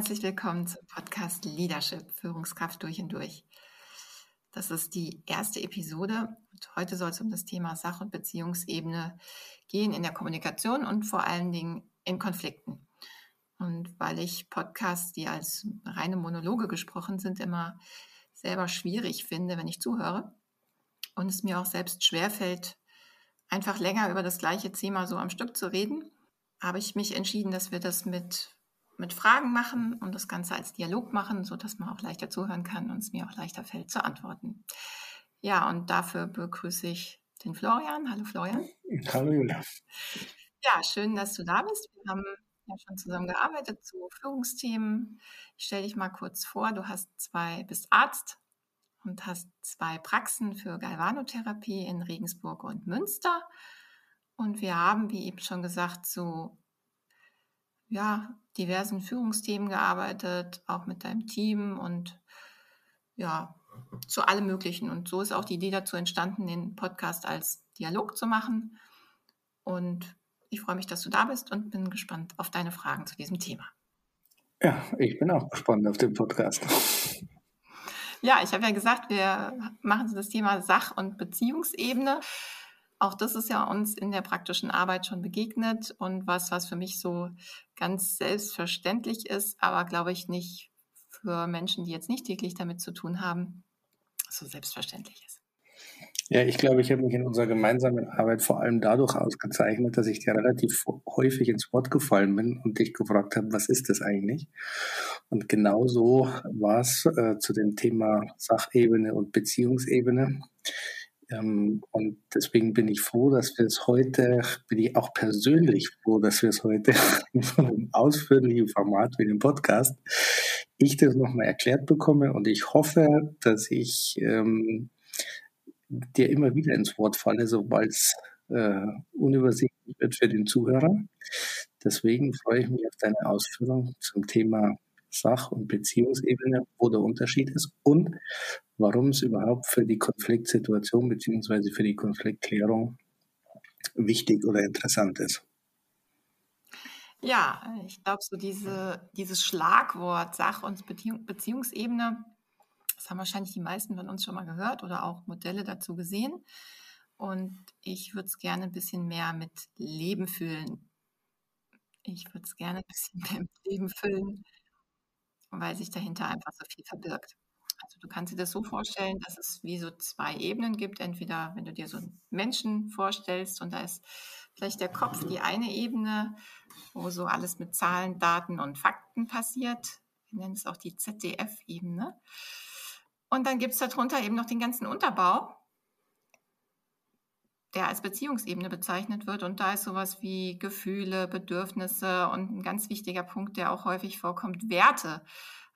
Herzlich willkommen zum Podcast Leadership, Führungskraft durch und durch. Das ist die erste Episode und heute soll es um das Thema Sach- und Beziehungsebene gehen in der Kommunikation und vor allen Dingen in Konflikten. Und weil ich Podcasts, die als reine Monologe gesprochen sind, immer selber schwierig finde, wenn ich zuhöre und es mir auch selbst schwerfällt, einfach länger über das gleiche Thema so am Stück zu reden, habe ich mich entschieden, dass wir das mit mit Fragen machen und das Ganze als Dialog machen, sodass man auch leichter zuhören kann und es mir auch leichter fällt zu antworten. Ja, und dafür begrüße ich den Florian. Hallo Florian. Hallo Julia. Ja, schön, dass du da bist. Wir haben ja schon zusammen gearbeitet zu Führungsthemen. Ich stelle dich mal kurz vor. Du hast zwei, bist Arzt und hast zwei Praxen für Galvanotherapie in Regensburg und Münster. Und wir haben, wie eben schon gesagt, so ja, diversen Führungsthemen gearbeitet, auch mit deinem Team und ja, zu allem Möglichen. Und so ist auch die Idee dazu entstanden, den Podcast als Dialog zu machen. Und ich freue mich, dass du da bist und bin gespannt auf deine Fragen zu diesem Thema. Ja, ich bin auch gespannt auf den Podcast. Ja, ich habe ja gesagt, wir machen das Thema Sach- und Beziehungsebene. Auch das ist ja uns in der praktischen Arbeit schon begegnet und was, was für mich so ganz selbstverständlich ist, aber glaube ich nicht für Menschen, die jetzt nicht täglich damit zu tun haben, so selbstverständlich ist. Ja, ich glaube, ich habe mich in unserer gemeinsamen Arbeit vor allem dadurch ausgezeichnet, dass ich dir relativ häufig ins Wort gefallen bin und dich gefragt habe, was ist das eigentlich? Und genau so war es äh, zu dem Thema Sachebene und Beziehungsebene. Ähm, und deswegen bin ich froh, dass wir es heute, bin ich auch persönlich froh, dass wir es heute in so einem ausführlichen Format wie dem Podcast, ich das nochmal erklärt bekomme und ich hoffe, dass ich ähm, dir immer wieder ins Wort falle, sobald es äh, unübersichtlich wird für den Zuhörer. Deswegen freue ich mich auf deine Ausführung zum Thema Sach- und Beziehungsebene, wo der Unterschied ist und warum es überhaupt für die Konfliktsituation beziehungsweise für die Konfliktklärung wichtig oder interessant ist. Ja, ich glaube, so diese, dieses Schlagwort Sach- und Beziehung, Beziehungsebene, das haben wahrscheinlich die meisten von uns schon mal gehört oder auch Modelle dazu gesehen. Und ich würde es gerne ein bisschen mehr mit Leben füllen. Ich würde es gerne ein bisschen mehr mit Leben füllen, weil sich dahinter einfach so viel verbirgt. Also du kannst dir das so vorstellen, dass es wie so zwei Ebenen gibt. Entweder wenn du dir so einen Menschen vorstellst und da ist vielleicht der Kopf die eine Ebene, wo so alles mit Zahlen, Daten und Fakten passiert. Wir nennen es auch die ZDF-Ebene. Und dann gibt es darunter eben noch den ganzen Unterbau, der als Beziehungsebene bezeichnet wird. Und da ist sowas wie Gefühle, Bedürfnisse und ein ganz wichtiger Punkt, der auch häufig vorkommt, Werte.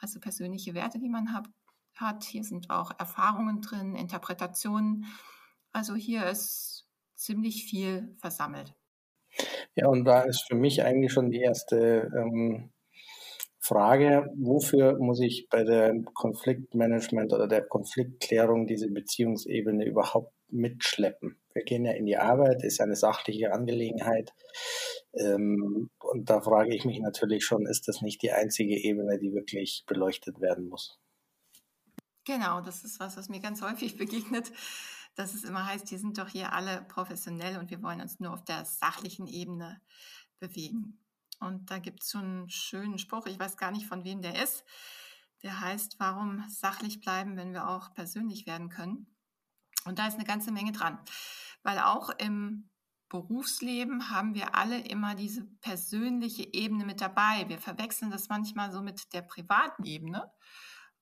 Also persönliche Werte, die man hat. Hier sind auch Erfahrungen drin, Interpretationen. Also hier ist ziemlich viel versammelt. Ja, und da ist für mich eigentlich schon die erste ähm, Frage, wofür muss ich bei der Konfliktmanagement oder der Konfliktklärung diese Beziehungsebene überhaupt mitschleppen? Wir gehen ja in die Arbeit, ist eine sachliche Angelegenheit. Ähm, und da frage ich mich natürlich schon, ist das nicht die einzige Ebene, die wirklich beleuchtet werden muss? Genau, das ist was, was mir ganz häufig begegnet, dass es immer heißt, wir sind doch hier alle professionell und wir wollen uns nur auf der sachlichen Ebene bewegen. Und da gibt es so einen schönen Spruch, ich weiß gar nicht, von wem der ist. Der heißt, warum sachlich bleiben, wenn wir auch persönlich werden können? Und da ist eine ganze Menge dran. Weil auch im Berufsleben haben wir alle immer diese persönliche Ebene mit dabei. Wir verwechseln das manchmal so mit der privaten Ebene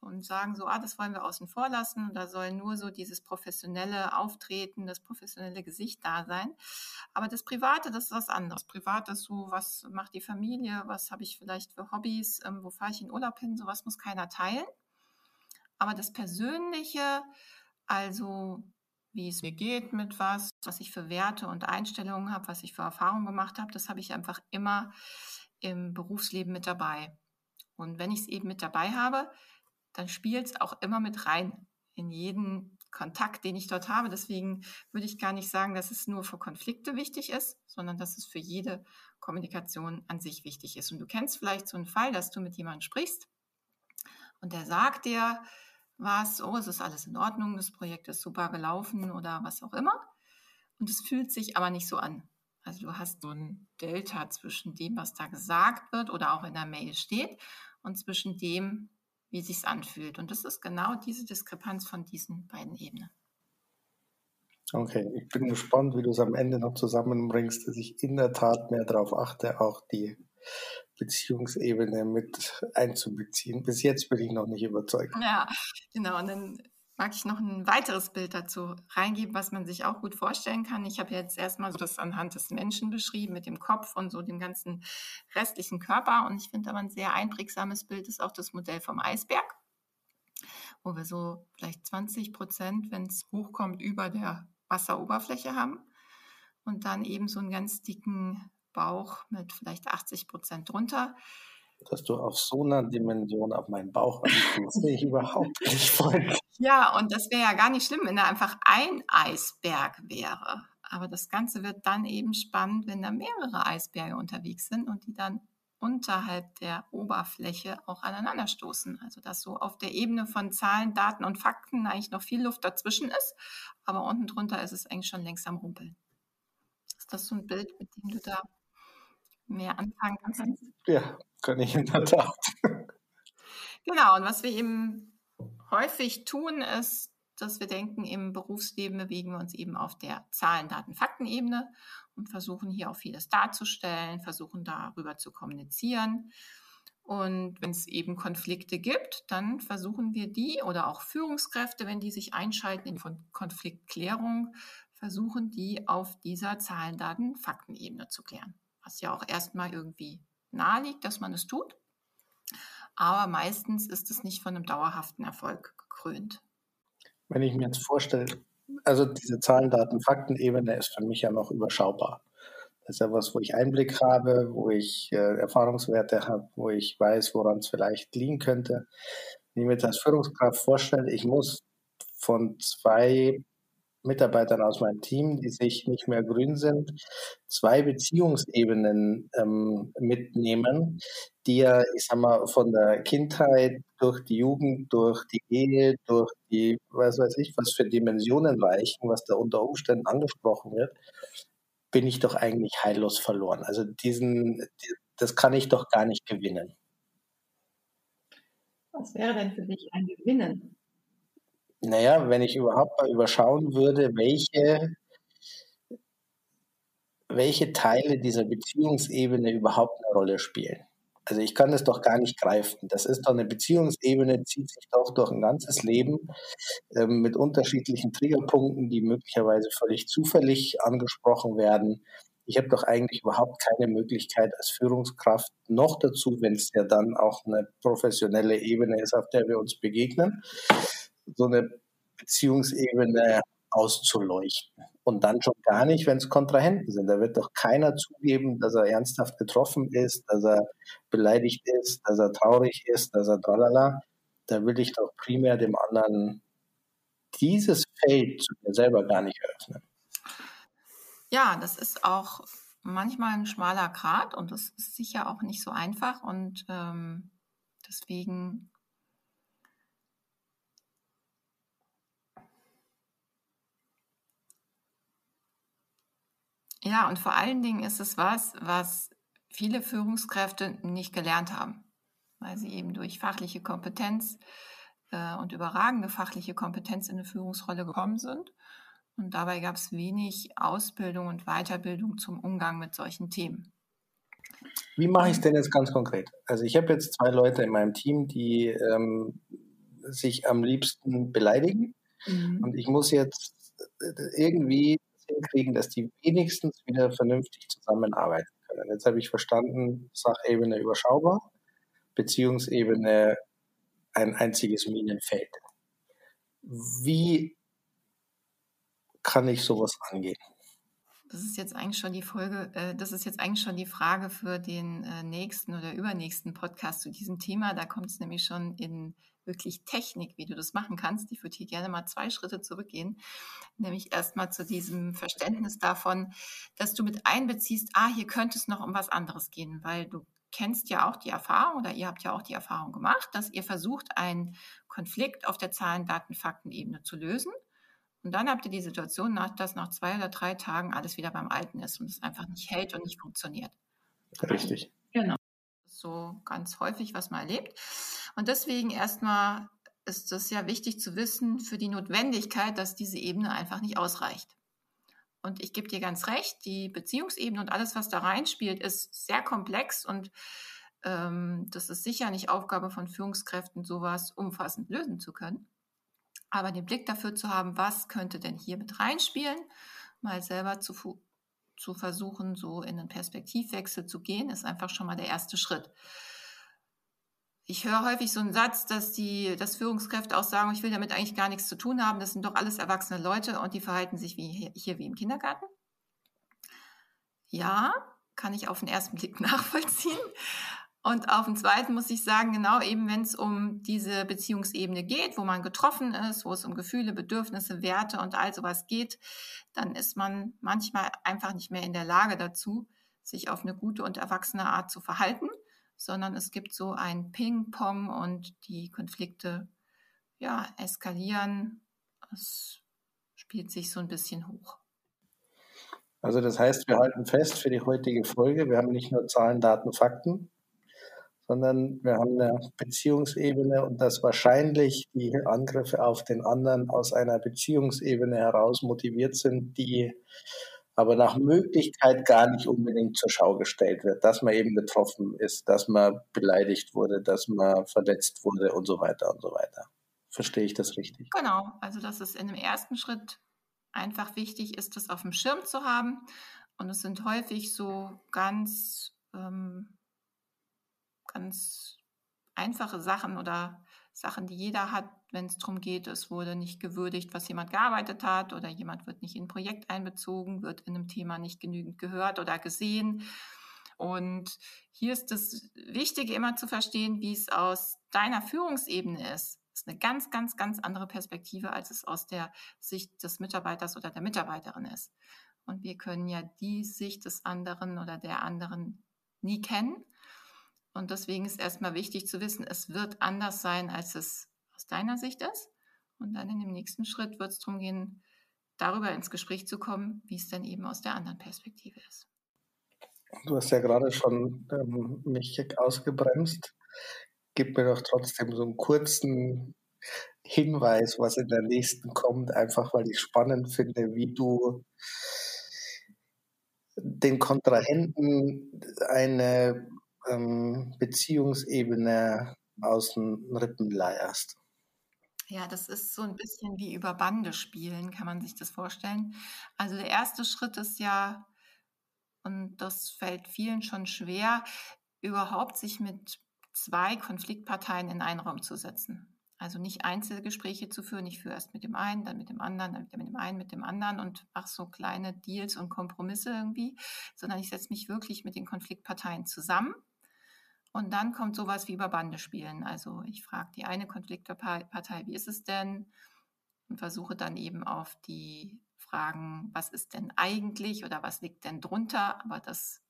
und sagen so, ah, das wollen wir außen vor lassen. Da soll nur so dieses professionelle Auftreten, das professionelle Gesicht da sein. Aber das Private, das ist was anderes. Privat ist so, was macht die Familie, was habe ich vielleicht für Hobbys, ähm, wo fahre ich in Urlaub hin, sowas muss keiner teilen. Aber das Persönliche, also wie es mir geht mit was, was ich für Werte und Einstellungen habe, was ich für Erfahrungen gemacht habe, das habe ich einfach immer im Berufsleben mit dabei. Und wenn ich es eben mit dabei habe, dann spielt es auch immer mit rein in jeden Kontakt, den ich dort habe. Deswegen würde ich gar nicht sagen, dass es nur für Konflikte wichtig ist, sondern dass es für jede Kommunikation an sich wichtig ist. Und du kennst vielleicht so einen Fall, dass du mit jemandem sprichst und der sagt dir was, oh, es ist alles in Ordnung, das Projekt ist super gelaufen oder was auch immer. Und es fühlt sich aber nicht so an. Also du hast so ein Delta zwischen dem, was da gesagt wird oder auch in der Mail steht und zwischen dem, wie sich's anfühlt. Und das ist genau diese Diskrepanz von diesen beiden Ebenen. Okay, ich bin gespannt, wie du es am Ende noch zusammenbringst, dass ich in der Tat mehr darauf achte, auch die Beziehungsebene mit einzubeziehen. Bis jetzt bin ich noch nicht überzeugt. Ja, genau. Und dann mag ich noch ein weiteres Bild dazu reingeben, was man sich auch gut vorstellen kann. Ich habe jetzt erstmal so das anhand des Menschen beschrieben mit dem Kopf und so dem ganzen restlichen Körper. Und ich finde aber ein sehr einprägsames Bild ist auch das Modell vom Eisberg, wo wir so vielleicht 20 Prozent, wenn es hochkommt, über der Wasseroberfläche haben und dann eben so einen ganz dicken Bauch mit vielleicht 80 Prozent drunter dass du auf so einer Dimension auf meinen Bauch anspielst, sehe ich überhaupt nicht voll. Ja, und das wäre ja gar nicht schlimm, wenn da einfach ein Eisberg wäre. Aber das Ganze wird dann eben spannend, wenn da mehrere Eisberge unterwegs sind und die dann unterhalb der Oberfläche auch aneinanderstoßen. Also dass so auf der Ebene von Zahlen, Daten und Fakten eigentlich noch viel Luft dazwischen ist, aber unten drunter ist es eigentlich schon längst am Rumpeln. Ist das so ein Bild, mit dem du da mehr anfangen kannst? Ja, kann ich in der Tat. Genau, und was wir eben häufig tun, ist, dass wir denken, im Berufsleben bewegen wir uns eben auf der Zahlen, Daten, Faktenebene und versuchen hier auch vieles darzustellen, versuchen darüber zu kommunizieren. Und wenn es eben Konflikte gibt, dann versuchen wir die oder auch Führungskräfte, wenn die sich einschalten in Konfliktklärung, versuchen die auf dieser Zahlen, Daten, Faktenebene zu klären. Was ja auch erstmal irgendwie naheliegt, dass man es tut. Aber meistens ist es nicht von einem dauerhaften Erfolg gekrönt. Wenn ich mir jetzt vorstelle, also diese Zahlen, Daten, Fakten-Ebene ist für mich ja noch überschaubar. Das ist ja was, wo ich Einblick habe, wo ich äh, Erfahrungswerte habe, wo ich weiß, woran es vielleicht liegen könnte. Wenn ich mir jetzt als Führungskraft vorstelle, ich muss von zwei Mitarbeitern aus meinem Team, die sich nicht mehr grün sind, zwei Beziehungsebenen ähm, mitnehmen, die ja, ich sag mal, von der Kindheit durch die Jugend, durch die Ehe, durch die, was weiß ich, was für Dimensionen reichen, was da unter Umständen angesprochen wird, bin ich doch eigentlich heillos verloren. Also diesen, das kann ich doch gar nicht gewinnen. Was wäre denn für dich ein Gewinnen? Naja, wenn ich überhaupt mal überschauen würde, welche, welche Teile dieser Beziehungsebene überhaupt eine Rolle spielen. Also ich kann das doch gar nicht greifen. Das ist doch eine Beziehungsebene, zieht sich doch durch ein ganzes Leben ähm, mit unterschiedlichen Triggerpunkten, die möglicherweise völlig zufällig angesprochen werden. Ich habe doch eigentlich überhaupt keine Möglichkeit als Führungskraft noch dazu, wenn es ja dann auch eine professionelle Ebene ist, auf der wir uns begegnen, so eine Beziehungsebene auszuleuchten. Und dann schon gar nicht, wenn es Kontrahenten sind. Da wird doch keiner zugeben, dass er ernsthaft getroffen ist, dass er beleidigt ist, dass er traurig ist, dass er tralala. Da will ich doch primär dem anderen dieses Feld zu mir selber gar nicht eröffnen. Ja, das ist auch manchmal ein schmaler Grat und das ist sicher auch nicht so einfach. Und ähm, deswegen Ja, und vor allen Dingen ist es was, was viele Führungskräfte nicht gelernt haben, weil sie eben durch fachliche Kompetenz äh, und überragende fachliche Kompetenz in eine Führungsrolle gekommen sind. Und dabei gab es wenig Ausbildung und Weiterbildung zum Umgang mit solchen Themen. Wie mache ich es denn jetzt ganz konkret? Also ich habe jetzt zwei Leute in meinem Team, die ähm, sich am liebsten beleidigen. Mhm. Und ich muss jetzt äh, irgendwie hinkriegen, dass die wenigstens wieder vernünftig zusammenarbeiten können. Jetzt habe ich verstanden, Sachebene überschaubar, Beziehungsebene ein einziges Minenfeld. Wie kann ich sowas angehen? Das ist jetzt eigentlich schon die Folge, äh, das ist jetzt eigentlich schon die Frage für den äh, nächsten oder übernächsten Podcast zu diesem Thema. Da kommt es nämlich schon in wirklich Technik, wie du das machen kannst. Ich würde hier gerne mal zwei Schritte zurückgehen, nämlich erstmal zu diesem Verständnis davon, dass du mit einbeziehst, ah, hier könnte es noch um was anderes gehen, weil du kennst ja auch die Erfahrung oder ihr habt ja auch die Erfahrung gemacht, dass ihr versucht, einen Konflikt auf der Zahlen, Daten, Fakten-Ebene zu lösen. Und dann habt ihr die Situation, dass nach zwei oder drei Tagen alles wieder beim Alten ist und es einfach nicht hält und nicht funktioniert. Richtig. Genau. So ganz häufig, was man erlebt. Und deswegen erstmal ist es ja wichtig zu wissen für die Notwendigkeit, dass diese Ebene einfach nicht ausreicht. Und ich gebe dir ganz recht, die Beziehungsebene und alles, was da reinspielt, ist sehr komplex und ähm, das ist sicher nicht Aufgabe von Führungskräften, sowas umfassend lösen zu können. Aber den Blick dafür zu haben, was könnte denn hier mit reinspielen, mal selber zu, zu versuchen, so in einen Perspektivwechsel zu gehen, ist einfach schon mal der erste Schritt. Ich höre häufig so einen Satz, dass die, dass Führungskräfte auch sagen, ich will damit eigentlich gar nichts zu tun haben. Das sind doch alles erwachsene Leute und die verhalten sich wie hier, hier wie im Kindergarten. Ja, kann ich auf den ersten Blick nachvollziehen. Und auf den zweiten muss ich sagen, genau eben, wenn es um diese Beziehungsebene geht, wo man getroffen ist, wo es um Gefühle, Bedürfnisse, Werte und all sowas geht, dann ist man manchmal einfach nicht mehr in der Lage dazu, sich auf eine gute und erwachsene Art zu verhalten sondern es gibt so ein Ping-Pong und die Konflikte ja, eskalieren. Es spielt sich so ein bisschen hoch. Also das heißt, wir halten fest für die heutige Folge, wir haben nicht nur Zahlen, Daten, Fakten, sondern wir haben eine Beziehungsebene und dass wahrscheinlich die Angriffe auf den anderen aus einer Beziehungsebene heraus motiviert sind, die aber nach Möglichkeit gar nicht unbedingt zur Schau gestellt wird, dass man eben betroffen ist, dass man beleidigt wurde, dass man verletzt wurde und so weiter und so weiter. Verstehe ich das richtig? Genau, also dass es in dem ersten Schritt einfach wichtig ist, das auf dem Schirm zu haben. Und es sind häufig so ganz, ähm, ganz einfache Sachen oder Sachen, die jeder hat, wenn es darum geht, es wurde nicht gewürdigt, was jemand gearbeitet hat oder jemand wird nicht in ein Projekt einbezogen, wird in einem Thema nicht genügend gehört oder gesehen. Und hier ist das Wichtige immer zu verstehen, wie es aus deiner Führungsebene ist. Das ist eine ganz, ganz, ganz andere Perspektive, als es aus der Sicht des Mitarbeiters oder der Mitarbeiterin ist. Und wir können ja die Sicht des anderen oder der anderen nie kennen. Und deswegen ist erstmal wichtig zu wissen, es wird anders sein, als es aus deiner Sicht ist. Und dann in dem nächsten Schritt wird es darum gehen, darüber ins Gespräch zu kommen, wie es dann eben aus der anderen Perspektive ist. Du hast ja gerade schon ähm, mich ausgebremst. Gib mir doch trotzdem so einen kurzen Hinweis, was in der nächsten kommt, einfach weil ich spannend finde, wie du den Kontrahenten eine ähm, Beziehungsebene aus den Rippen leierst. Ja, das ist so ein bisschen wie über Bande spielen, kann man sich das vorstellen. Also der erste Schritt ist ja, und das fällt vielen schon schwer, überhaupt sich mit zwei Konfliktparteien in einen Raum zu setzen. Also nicht Einzelgespräche zu führen. Ich führe erst mit dem einen, dann mit dem anderen, dann mit dem einen, mit dem anderen und mache so kleine Deals und Kompromisse irgendwie, sondern ich setze mich wirklich mit den Konfliktparteien zusammen und dann kommt sowas wie über Bande spielen. Also ich frage die eine Konfliktpartei, wie ist es denn? Und versuche dann eben auf die Fragen, was ist denn eigentlich oder was liegt denn drunter? Aber das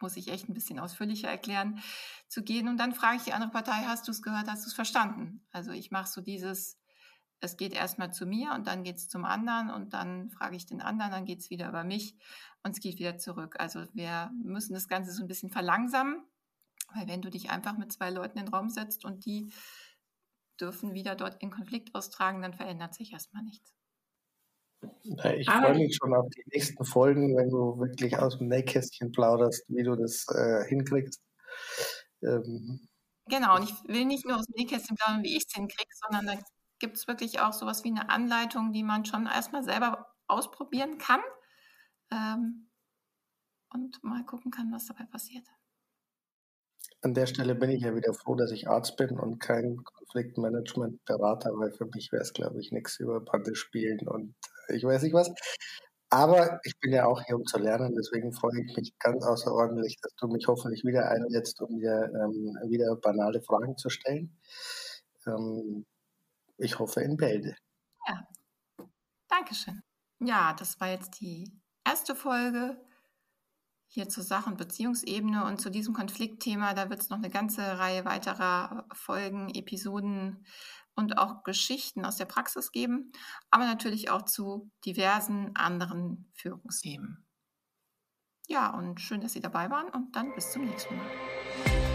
muss ich echt ein bisschen ausführlicher erklären, zu gehen. Und dann frage ich die andere Partei, hast du es gehört, hast du es verstanden? Also ich mache so dieses, es geht erstmal zu mir und dann geht es zum anderen und dann frage ich den anderen, dann geht es wieder über mich und es geht wieder zurück. Also wir müssen das Ganze so ein bisschen verlangsamen weil wenn du dich einfach mit zwei Leuten in den Raum setzt und die dürfen wieder dort in Konflikt austragen, dann verändert sich erstmal nichts. Ich freue mich schon auf die nächsten Folgen, wenn du wirklich aus dem Nähkästchen plauderst, wie du das äh, hinkriegst. Ähm, genau, und ich will nicht nur aus dem Nähkästchen plaudern, wie ich es hinkriege, sondern da gibt es wirklich auch sowas wie eine Anleitung, die man schon erstmal selber ausprobieren kann ähm, und mal gucken kann, was dabei passiert. An der Stelle bin ich ja wieder froh, dass ich Arzt bin und kein Konfliktmanagement-Berater, weil für mich wäre es, glaube ich, nichts über Bande spielen und ich weiß nicht was. Aber ich bin ja auch hier, um zu lernen. Deswegen freue ich mich ganz außerordentlich, dass du mich hoffentlich wieder einsetzt, um dir ähm, wieder banale Fragen zu stellen. Ähm, ich hoffe in Bälde. Ja, Dankeschön. Ja, das war jetzt die erste Folge hier zur Sach- und Beziehungsebene und zu diesem Konfliktthema. Da wird es noch eine ganze Reihe weiterer Folgen, Episoden und auch Geschichten aus der Praxis geben, aber natürlich auch zu diversen anderen Führungsthemen. Ja, und schön, dass Sie dabei waren und dann bis zum nächsten Mal.